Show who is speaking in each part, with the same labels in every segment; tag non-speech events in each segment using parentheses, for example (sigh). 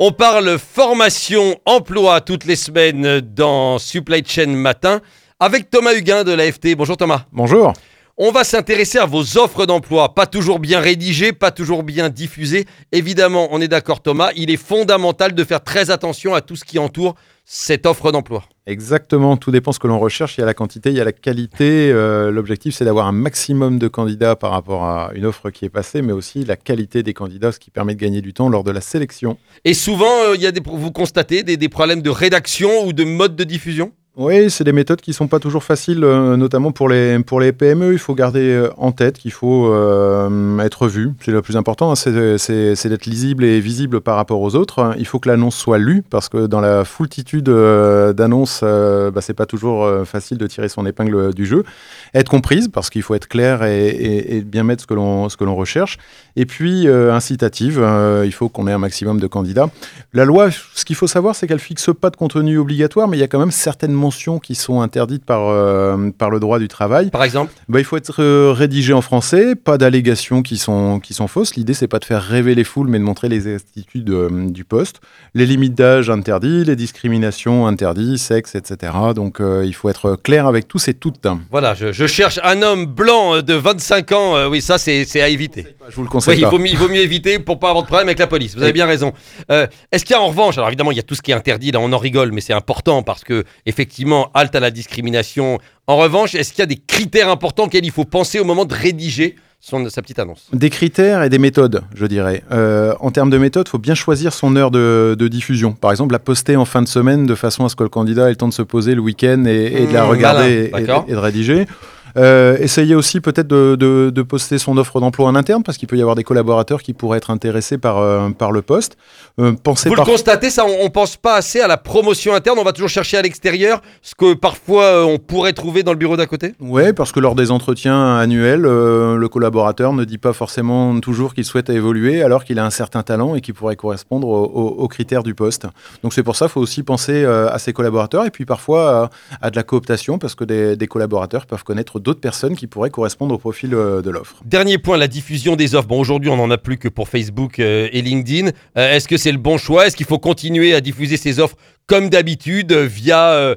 Speaker 1: On parle formation, emploi toutes les semaines dans Supply Chain Matin avec Thomas Huguin de l'AFT. Bonjour Thomas.
Speaker 2: Bonjour.
Speaker 1: On va s'intéresser à vos offres d'emploi, pas toujours bien rédigées, pas toujours bien diffusées. Évidemment, on est d'accord Thomas, il est fondamental de faire très attention à tout ce qui entoure cette offre d'emploi.
Speaker 2: Exactement, tout dépend ce que l'on recherche. Il y a la quantité, il y a la qualité. Euh, l'objectif, c'est d'avoir un maximum de candidats par rapport à une offre qui est passée, mais aussi la qualité des candidats, ce qui permet de gagner du temps lors de la sélection.
Speaker 1: Et souvent, euh, il y a des, vous constatez des, des problèmes de rédaction ou de mode de diffusion?
Speaker 2: Oui, c'est des méthodes qui sont pas toujours faciles, euh, notamment pour les, pour les PME. Il faut garder en tête qu'il faut euh, être vu. C'est le plus important, hein. c'est d'être lisible et visible par rapport aux autres. Il faut que l'annonce soit lue, parce que dans la foultitude d'annonces, bah, c'est pas toujours facile de tirer son épingle du jeu. Être comprise, parce qu'il faut être clair et, bien mettre ce que l'on recherche. Et puis, incitative, il faut qu'on ait un maximum de candidats. La loi, ce qu'il faut savoir, c'est qu'elle fixe pas de contenu obligatoire, mais il y a quand même certainement qui sont interdites par, euh, par le droit du travail.
Speaker 1: Par exemple?
Speaker 2: Bah, Il faut être euh, rédigé en français, pas d'allégations qui sont, qui sont fausses. L'idée, c'est pas de faire rêver les foules, mais de montrer les attitudes euh, du poste. Les limites d'âge interdits, les discriminations interdits, sexe, etc. Donc il faut être clair avec tous et toutes.
Speaker 1: Voilà, je, cherche un homme blanc de 25 ans. oui, ça, c'est à éviter.
Speaker 2: Je vous le conseille.
Speaker 1: il, vaut, il, vaut, mieux éviter pour pas avoir de problème avec la police. Vous avez bien raison. Est-ce qu'il y a en revanche, alors évidemment, il y a tout ce qui est interdit, là on en rigole, mais c'est important parce que effectivement, effectivement halte à la discrimination. En revanche, est-ce qu'il y a des critères importants auxquels il faut penser au moment de rédiger son, sa petite annonce
Speaker 2: Des critères et des méthodes, je dirais. Euh, en termes de méthode, il faut bien choisir son heure de, diffusion. Par exemple, la poster en fin de semaine de façon à ce que le candidat ait le temps de se poser le week-end et, de la mmh, regarder et, de rédiger. Euh, essayez aussi peut-être de, poster son offre d'emploi en interne parce qu'il peut y avoir des collaborateurs qui pourraient être intéressés par, euh, par le poste.
Speaker 1: Euh, pensez Vous le constatez, ça, on ne pense pas assez à la promotion interne, on va toujours chercher à l'extérieur ce que parfois on pourrait trouver dans le bureau d'à côté
Speaker 2: Oui, parce que lors des entretiens annuels, le collaborateur ne dit pas forcément toujours qu'il souhaite évoluer alors qu'il a un certain talent et qui pourrait correspondre aux, critères du poste. Donc c'est pour ça qu'il faut aussi penser à ses collaborateurs et puis parfois à, de la cooptation parce que des, des collaborateurs peuvent connaître d'autres personnes qui pourraient correspondre au profil euh, de l'offre.
Speaker 1: Dernier point, la diffusion des offres. Bon, aujourd'hui, on n'en a plus que pour Facebook euh, et LinkedIn. Euh, est-ce que c'est le bon choix? Est-ce qu'il faut continuer à diffuser ces offres comme d'habitude via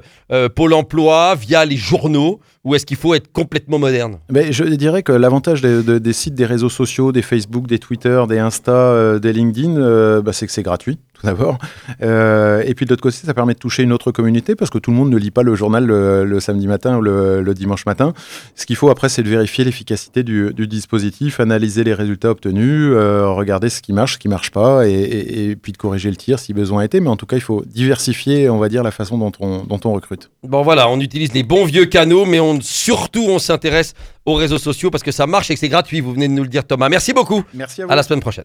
Speaker 1: Pôle Emploi, via les journaux ou est-ce qu'il faut être complètement moderne?
Speaker 2: Mais Je dirais que l'avantage des sites, des réseaux sociaux, des Facebook, des Twitter, des Insta, des LinkedIn, bah, c'est que c'est gratuit (laughs) d'abord. Euh, et puis de l'autre côté, ça permet de toucher une autre communauté parce que tout le monde ne lit pas le journal le, samedi matin ou le, dimanche matin. Ce qu'il faut après, c'est de vérifier l'efficacité du, dispositif, analyser les résultats obtenus, euh, regarder ce qui marche, ce qui marche pas, et, puis de corriger le tir si besoin était. Mais en tout cas, il faut diversifier, on va dire, la façon dont on, dont on recrute.
Speaker 1: Bon voilà, on utilise les bons vieux canaux, mais on, surtout on s'intéresse aux réseaux sociaux parce que ça marche et que c'est gratuit. Vous venez de nous le dire, Thomas. Merci beaucoup.
Speaker 2: Merci à
Speaker 1: vous. À la semaine prochaine.